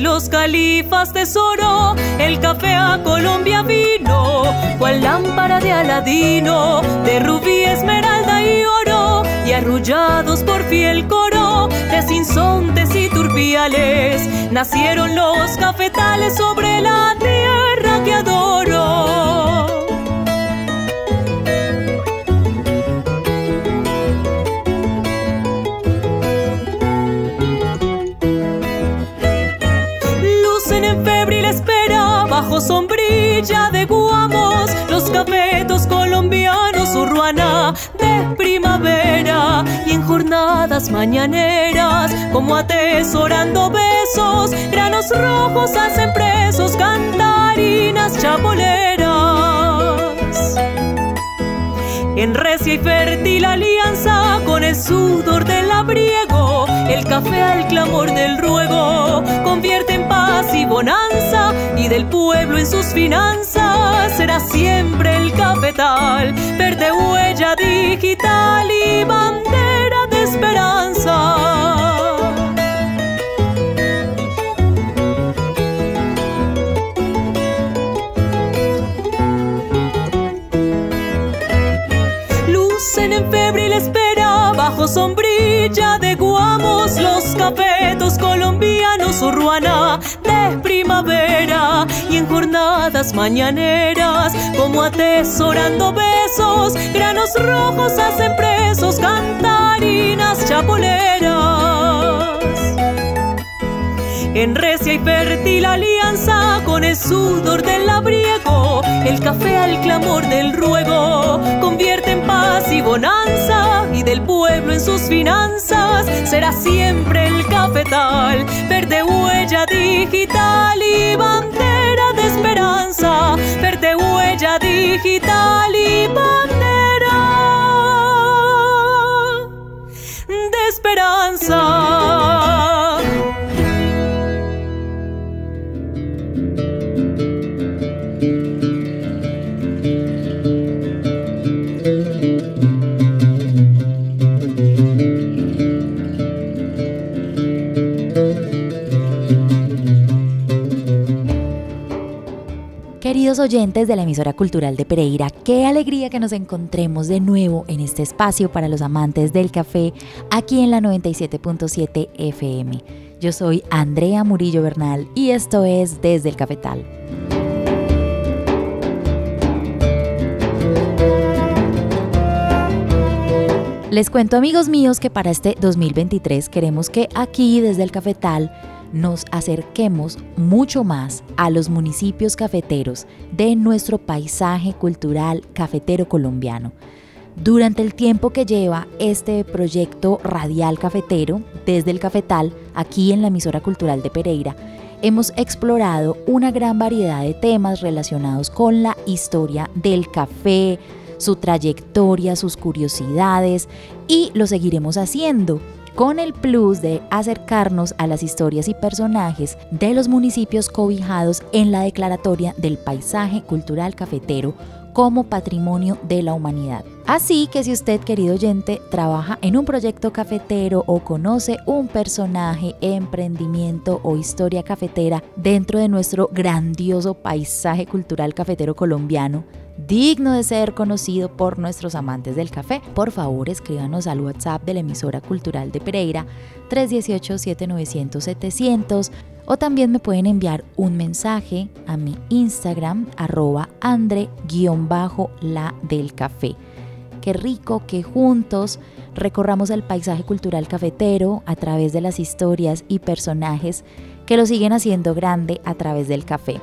los califas tesoro, el café a Colombia vino, cual lámpara de Aladino, de rubí, esmeralda y oro, y arrullados por fiel coro de sinsontes y turbiales, nacieron los cafetales sobre la tierra que adoro. Bajo sombrilla de guamos, los cafetos colombianos, urruana de primavera y en jornadas mañaneras, como atesorando besos, granos rojos hacen presos, cantarinas chapoleras. En recia y fértil alianza con el sudor del labriego, el café al clamor del ruego convierte en paz y bonanza y del pueblo en sus finanzas será siempre el cafetal, verde huella digital y bandera de esperanza. Lucen en febril espera bajo sombrilla de urruana de primavera y en jornadas mañaneras como atesorando besos granos rojos hacen presos cantarinas chapoleras. En recia y fértil alianza con el sudor del labriego, el café al clamor del ruego, convierte y bonanza y del pueblo en sus finanzas será siempre el cafetal, verde huella digital Queridos oyentes de la emisora cultural de Pereira, qué alegría que nos encontremos de nuevo en este espacio para los amantes del café aquí en la 97.7 FM. Yo soy Andrea Murillo Bernal y esto es Desde el Cafetal. Les cuento amigos míos que para este 2023 queremos que aquí desde el Cafetal nos acerquemos mucho más a los municipios cafeteros de nuestro paisaje cultural cafetero colombiano. Durante el tiempo que lleva este proyecto radial cafetero desde el cafetal, aquí en la emisora cultural de Pereira, hemos explorado una gran variedad de temas relacionados con la historia del café, su trayectoria, sus curiosidades y lo seguiremos haciendo con el plus de acercarnos a las historias y personajes de los municipios cobijados en la declaratoria del paisaje cultural cafetero como patrimonio de la humanidad. Así que si usted, querido oyente, trabaja en un proyecto cafetero o conoce un personaje, emprendimiento o historia cafetera dentro de nuestro grandioso paisaje cultural cafetero colombiano, digno de ser conocido por nuestros amantes del café, por favor escríbanos al WhatsApp de la emisora cultural de Pereira 318-7900-700 o también me pueden enviar un mensaje a mi Instagram arroba andre-la del café. Qué rico que juntos recorramos el paisaje cultural cafetero a través de las historias y personajes que lo siguen haciendo grande a través del café.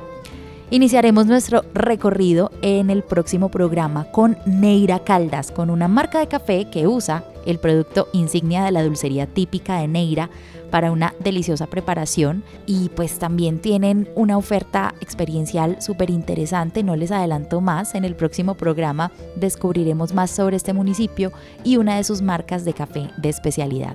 Iniciaremos nuestro recorrido en el próximo programa con Neira Caldas, con una marca de café que usa el producto insignia de la dulcería típica de Neira para una deliciosa preparación y pues también tienen una oferta experiencial súper interesante, no les adelanto más, en el próximo programa descubriremos más sobre este municipio y una de sus marcas de café de especialidad.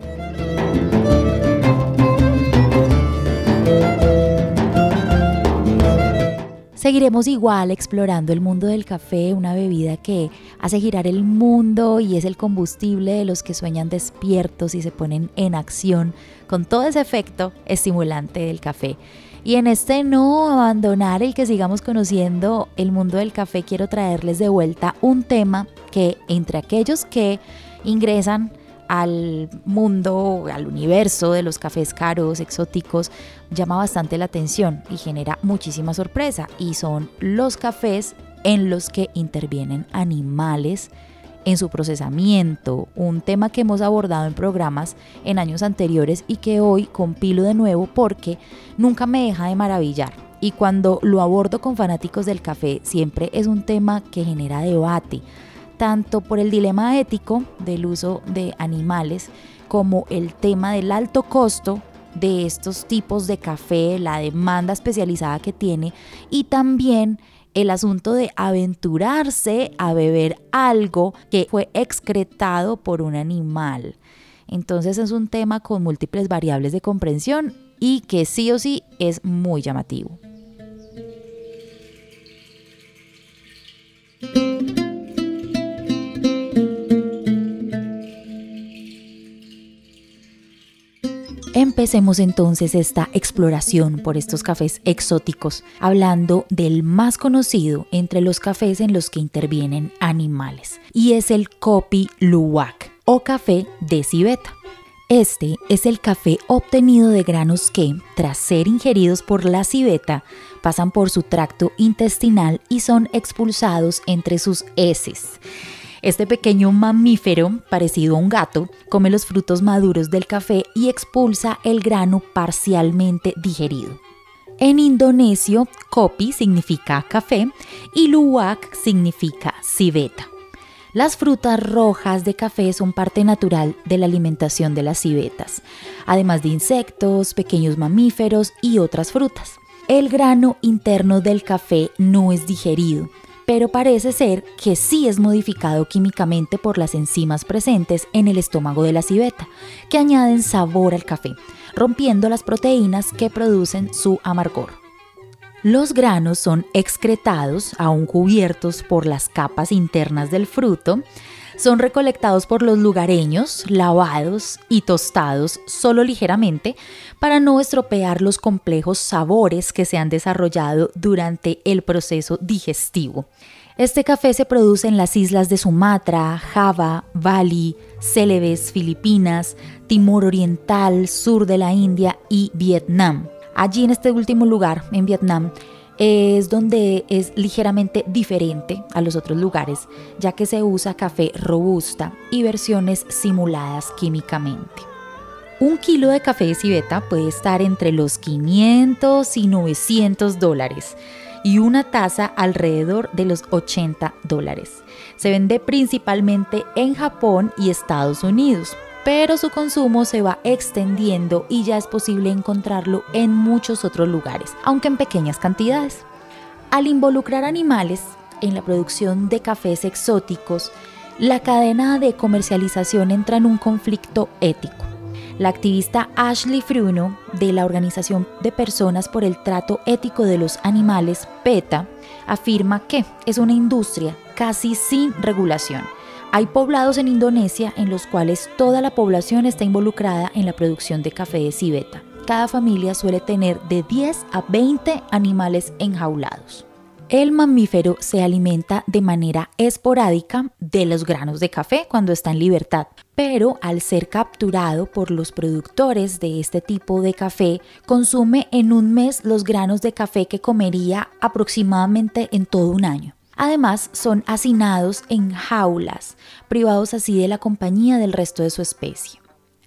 Seguiremos igual explorando el mundo del café, una bebida que hace girar el mundo y es el combustible de los que sueñan despiertos y se ponen en acción con todo ese efecto estimulante del café. Y en este no abandonar el que sigamos conociendo el mundo del café, quiero traerles de vuelta un tema que entre aquellos que ingresan al mundo, al universo de los cafés caros, exóticos, llama bastante la atención y genera muchísima sorpresa. Y son los cafés en los que intervienen animales en su procesamiento, un tema que hemos abordado en programas en años anteriores y que hoy compilo de nuevo porque nunca me deja de maravillar. Y cuando lo abordo con fanáticos del café, siempre es un tema que genera debate tanto por el dilema ético del uso de animales como el tema del alto costo de estos tipos de café, la demanda especializada que tiene y también el asunto de aventurarse a beber algo que fue excretado por un animal. Entonces es un tema con múltiples variables de comprensión y que sí o sí es muy llamativo. Empecemos entonces esta exploración por estos cafés exóticos, hablando del más conocido entre los cafés en los que intervienen animales, y es el Kopi Luwak o café de civeta. Este es el café obtenido de granos que, tras ser ingeridos por la civeta, pasan por su tracto intestinal y son expulsados entre sus heces. Este pequeño mamífero, parecido a un gato, come los frutos maduros del café y expulsa el grano parcialmente digerido. En indonesio, kopi significa café y luwak significa civeta. Las frutas rojas de café son parte natural de la alimentación de las civetas, además de insectos, pequeños mamíferos y otras frutas. El grano interno del café no es digerido, pero parece ser que sí es modificado químicamente por las enzimas presentes en el estómago de la civeta, que añaden sabor al café, rompiendo las proteínas que producen su amargor. Los granos son excretados, aún cubiertos por las capas internas del fruto, son recolectados por los lugareños, lavados y tostados solo ligeramente para no estropear los complejos sabores que se han desarrollado durante el proceso digestivo. Este café se produce en las islas de Sumatra, Java, Bali, Celebes, Filipinas, Timor Oriental, sur de la India y Vietnam. Allí en este último lugar, en Vietnam, es donde es ligeramente diferente a los otros lugares, ya que se usa café robusta y versiones simuladas químicamente. Un kilo de café de civeta puede estar entre los 500 y 900 dólares y una taza alrededor de los 80 dólares. Se vende principalmente en Japón y Estados Unidos, pero su consumo se va extendiendo y ya es posible encontrarlo en muchos otros lugares, aunque en pequeñas cantidades. Al involucrar animales en la producción de cafés exóticos, la cadena de comercialización entra en un conflicto ético. La activista Ashley Fruno, de la Organización de Personas por el Trato Ético de los Animales, PETA, afirma que es una industria casi sin regulación hay poblados en Indonesia en los cuales toda la población está involucrada en la producción de café de civeta. Cada familia suele tener de 10 a 20 animales enjaulados. El mamífero se alimenta de manera esporádica de los granos de café cuando está en libertad, pero al ser capturado por los productores de este tipo de café, consume en un mes los granos de café que comería aproximadamente en todo un año. Además, son hacinados en jaulas, privados así de la compañía del resto de su especie.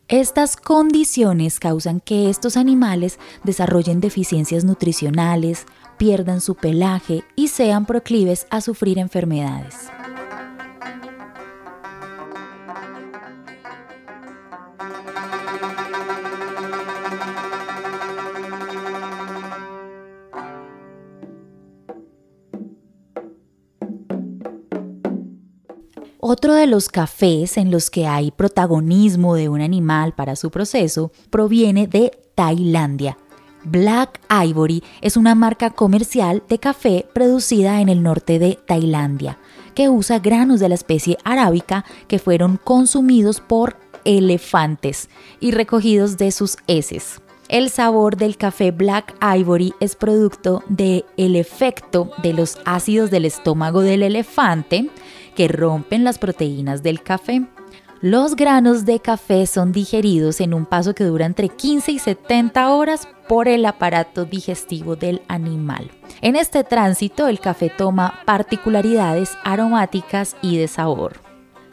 Estas condiciones causan que estos animales desarrollen deficiencias nutricionales, pierdan su pelaje y sean proclives a sufrir enfermedades. Otro de los cafés en los que hay protagonismo de un animal para su proceso proviene de Tailandia. Black Ivory es una marca comercial de café producida en el norte de Tailandia, que usa granos de la especie arábica que fueron consumidos por elefantes y recogidos de sus heces. El sabor del café Black Ivory es producto del efecto de los ácidos del estómago del elefante que rompen las proteínas del café. Los granos de café son digeridos en un paso que dura entre 15 y 70 horas por el aparato digestivo del animal. En este tránsito el café toma particularidades aromáticas y de sabor.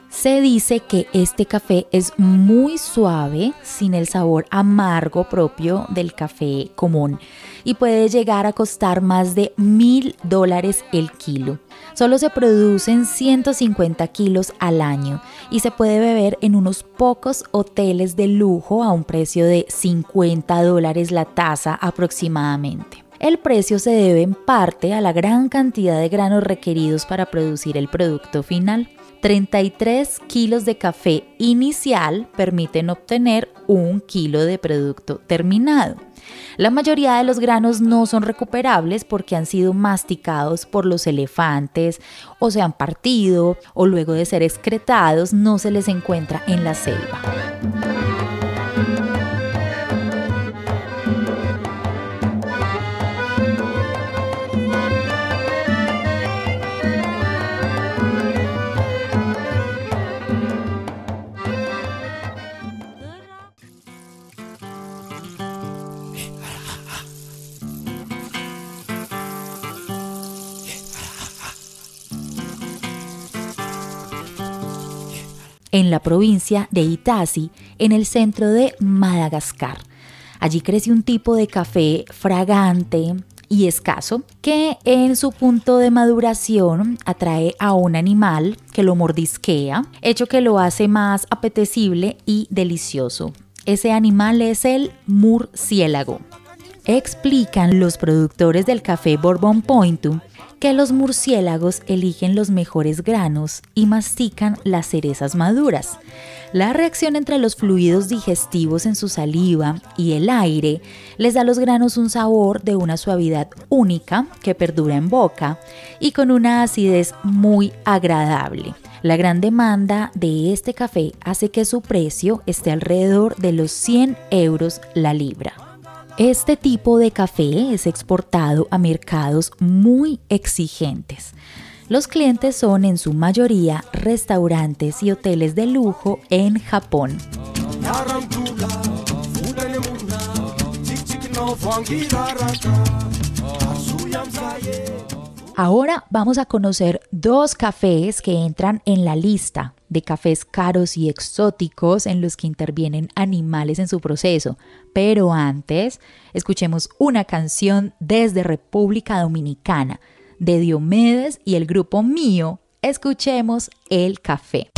Se dice que este café es muy suave, sin el sabor amargo propio del café común y puede llegar a costar más de mil dólares el kilo. Solo se producen 150 kilos al año y se puede beber en unos pocos hoteles de lujo a un precio de 50 dólares la taza aproximadamente. El precio se debe en parte a la gran cantidad de granos requeridos para producir el producto final. 33 kilos de café inicial permiten obtener un kilo de producto terminado. La mayoría de los granos no son recuperables porque han sido masticados por los elefantes o se han partido o luego de ser excretados no se les encuentra en la selva. En la provincia de Itasi, en el centro de Madagascar. Allí crece un tipo de café fragante y escaso que en su punto de maduración atrae a un animal que lo mordisquea, hecho que lo hace más apetecible y delicioso. Ese animal es el murciélago. Explican los productores del café Bourbon Pointu que los murciélagos eligen los mejores granos y mastican las cerezas maduras. La reacción entre los fluidos digestivos en su saliva y el aire les da a los granos un sabor de una suavidad única que perdura en boca y con una acidez muy agradable. La gran demanda de este café hace que su precio esté alrededor de los 100 euros la libra. Este tipo de café es exportado a mercados muy exigentes. Los clientes son en su mayoría restaurantes y hoteles de lujo en Japón. Ahora vamos a conocer dos cafés que entran en la lista de cafés caros y exóticos en los que intervienen animales en su proceso. Pero antes, escuchemos una canción desde República Dominicana de Diomedes y el grupo mío. Escuchemos El Café.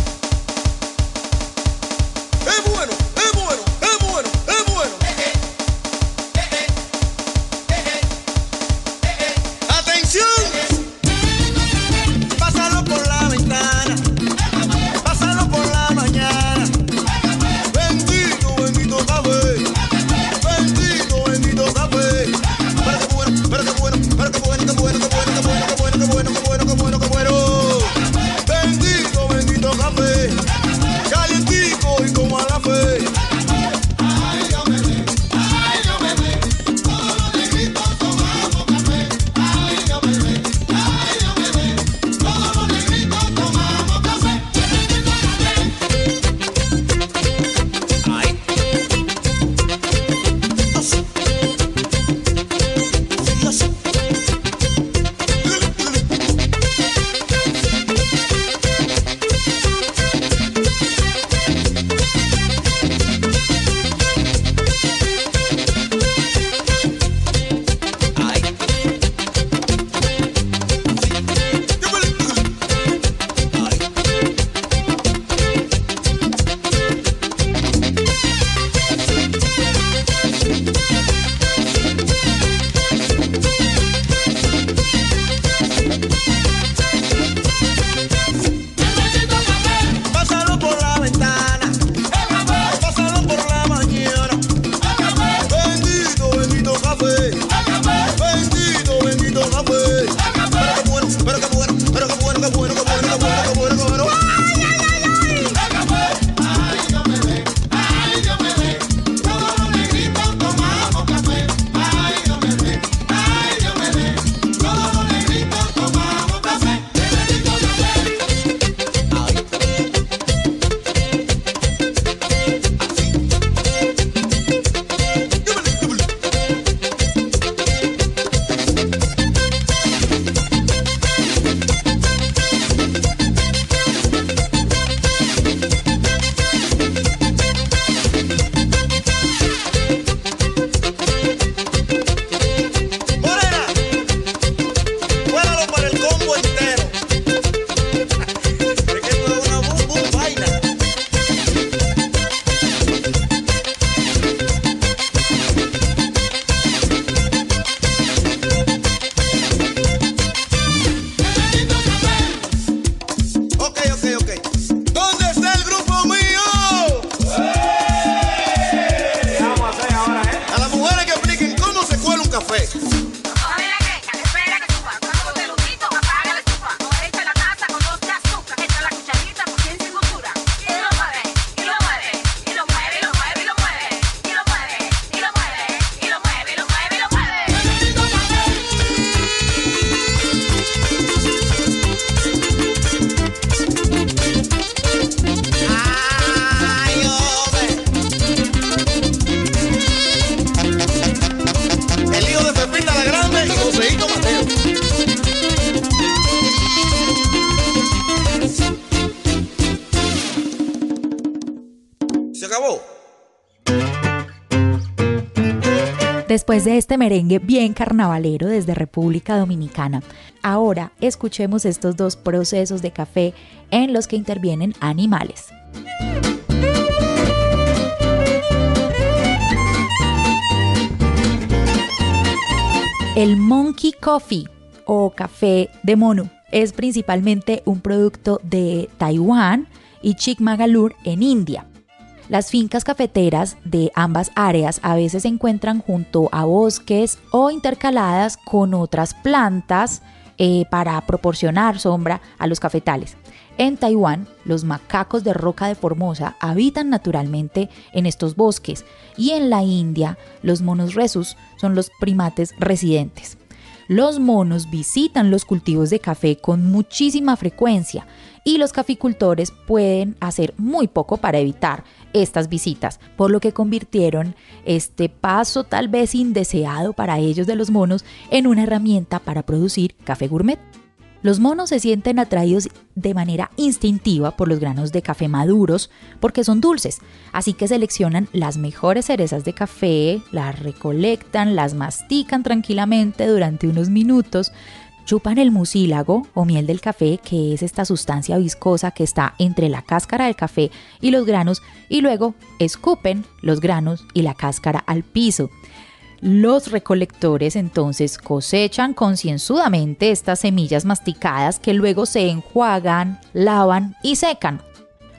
Después de este merengue bien carnavalero desde República Dominicana, ahora escuchemos estos dos procesos de café en los que intervienen animales. El Monkey Coffee o café de mono es principalmente un producto de Taiwán y Chikmagalur en India. Las fincas cafeteras de ambas áreas a veces se encuentran junto a bosques o intercaladas con otras plantas eh, para proporcionar sombra a los cafetales. En Taiwán, los macacos de roca de Formosa habitan naturalmente en estos bosques y en la India, los monos resus son los primates residentes. Los monos visitan los cultivos de café con muchísima frecuencia y los caficultores pueden hacer muy poco para evitar estas visitas, por lo que convirtieron este paso tal vez indeseado para ellos de los monos en una herramienta para producir café gourmet. Los monos se sienten atraídos de manera instintiva por los granos de café maduros porque son dulces, así que seleccionan las mejores cerezas de café, las recolectan, las mastican tranquilamente durante unos minutos, chupan el mucílago o miel del café, que es esta sustancia viscosa que está entre la cáscara del café y los granos, y luego escupen los granos y la cáscara al piso. Los recolectores entonces cosechan concienzudamente estas semillas masticadas que luego se enjuagan, lavan y secan.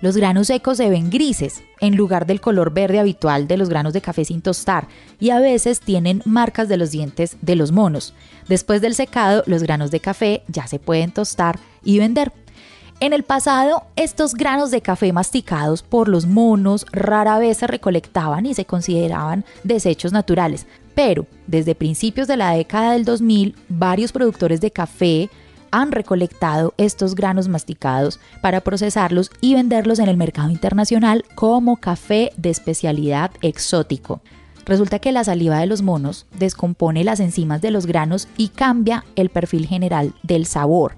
Los granos secos se ven grises, en lugar del color verde habitual de los granos de café sin tostar, y a veces tienen marcas de los dientes de los monos. Después del secado, los granos de café ya se pueden tostar y vender. En el pasado, estos granos de café masticados por los monos rara vez se recolectaban y se consideraban desechos naturales, pero desde principios de la década del 2000, varios productores de café han recolectado estos granos masticados para procesarlos y venderlos en el mercado internacional como café de especialidad exótico. Resulta que la saliva de los monos descompone las enzimas de los granos y cambia el perfil general del sabor.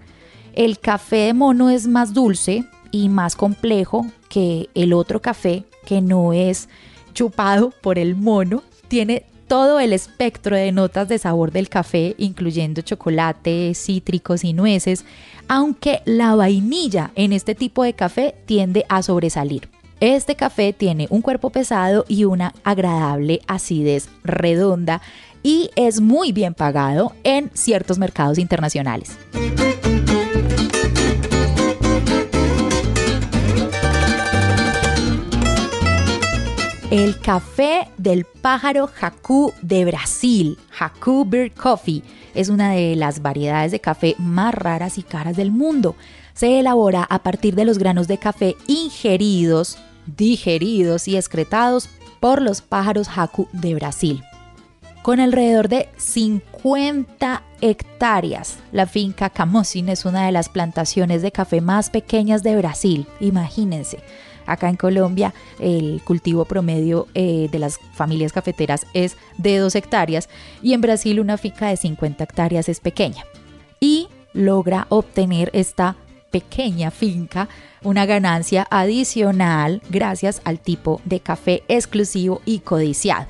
El café de mono es más dulce y más complejo que el otro café que no es chupado por el mono. Tiene todo el espectro de notas de sabor del café, incluyendo chocolate, cítricos y nueces, aunque la vainilla en este tipo de café tiende a sobresalir. Este café tiene un cuerpo pesado y una agradable acidez redonda y es muy bien pagado en ciertos mercados internacionales. El café del pájaro jacú de Brasil, Jacú Bird Coffee, es una de las variedades de café más raras y caras del mundo. Se elabora a partir de los granos de café ingeridos, digeridos y excretados por los pájaros jacú de Brasil. Con alrededor de 50 hectáreas, la finca Camosin es una de las plantaciones de café más pequeñas de Brasil, imagínense. Acá en Colombia el cultivo promedio eh, de las familias cafeteras es de 2 hectáreas y en Brasil una finca de 50 hectáreas es pequeña. Y logra obtener esta pequeña finca una ganancia adicional gracias al tipo de café exclusivo y codiciado.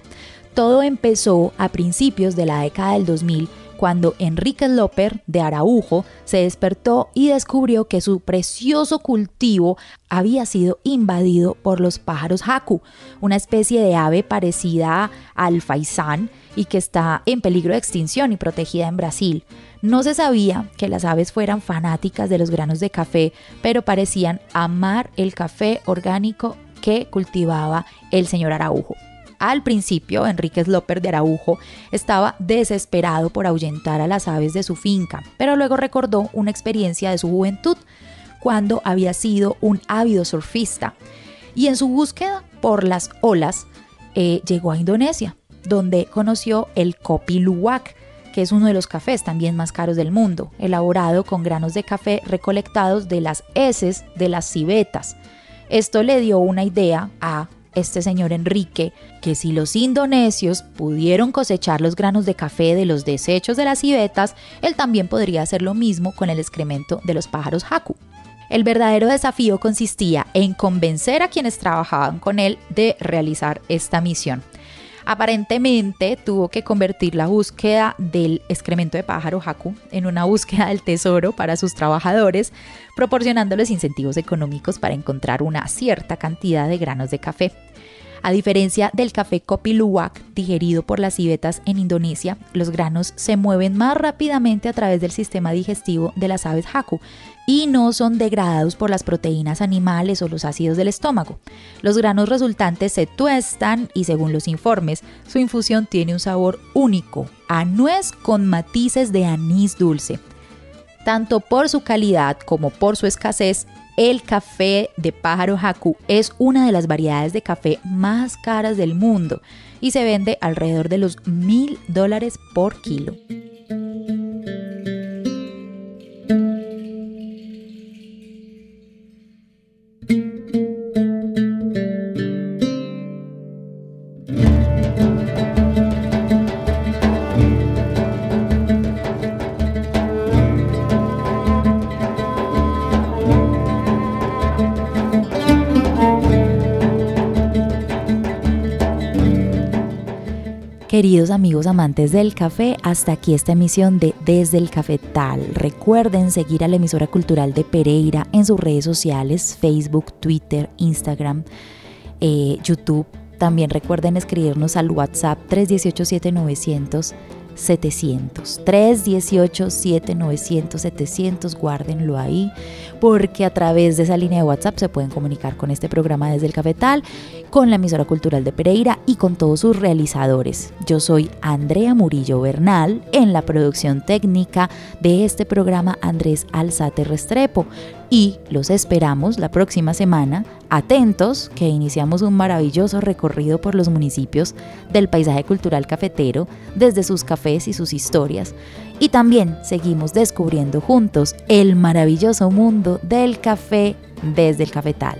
Todo empezó a principios de la década del 2000 cuando Enrique Loper de Araujo se despertó y descubrió que su precioso cultivo había sido invadido por los pájaros jacu, una especie de ave parecida al faisán y que está en peligro de extinción y protegida en Brasil. No se sabía que las aves fueran fanáticas de los granos de café, pero parecían amar el café orgánico que cultivaba el señor Araujo. Al principio, Enrique Sloper de Araujo estaba desesperado por ahuyentar a las aves de su finca, pero luego recordó una experiencia de su juventud cuando había sido un ávido surfista y en su búsqueda por las olas eh, llegó a Indonesia, donde conoció el Kopi Luwak, que es uno de los cafés también más caros del mundo, elaborado con granos de café recolectados de las heces de las civetas. Esto le dio una idea a este señor Enrique que si los indonesios pudieron cosechar los granos de café de los desechos de las civetas, él también podría hacer lo mismo con el excremento de los pájaros haku. El verdadero desafío consistía en convencer a quienes trabajaban con él de realizar esta misión. Aparentemente tuvo que convertir la búsqueda del excremento de pájaro Haku en una búsqueda del tesoro para sus trabajadores, proporcionándoles incentivos económicos para encontrar una cierta cantidad de granos de café. A diferencia del café Kopi Luwak, digerido por las civetas en Indonesia, los granos se mueven más rápidamente a través del sistema digestivo de las aves Haku y no son degradados por las proteínas animales o los ácidos del estómago. Los granos resultantes se tuestan y según los informes, su infusión tiene un sabor único, a nuez con matices de anís dulce. Tanto por su calidad como por su escasez, el café de pájaro Haku es una de las variedades de café más caras del mundo y se vende alrededor de los mil dólares por kilo. Queridos amigos amantes del café, hasta aquí esta emisión de Desde el Cafetal. Recuerden seguir a la emisora cultural de Pereira en sus redes sociales, Facebook, Twitter, Instagram, eh, YouTube. También recuerden escribirnos al WhatsApp 318 7900 700. 318 7900 700, guárdenlo ahí, porque a través de esa línea de WhatsApp se pueden comunicar con este programa desde el Cafetal, con la emisora cultural de Pereira y con todos sus realizadores. Yo soy Andrea Murillo Bernal, en la producción técnica de este programa Andrés Alzate Restrepo y los esperamos la próxima semana, atentos que iniciamos un maravilloso recorrido por los municipios del paisaje cultural cafetero, desde sus cafés y sus historias, y también seguimos descubriendo juntos el maravilloso mundo del café desde el cafetal.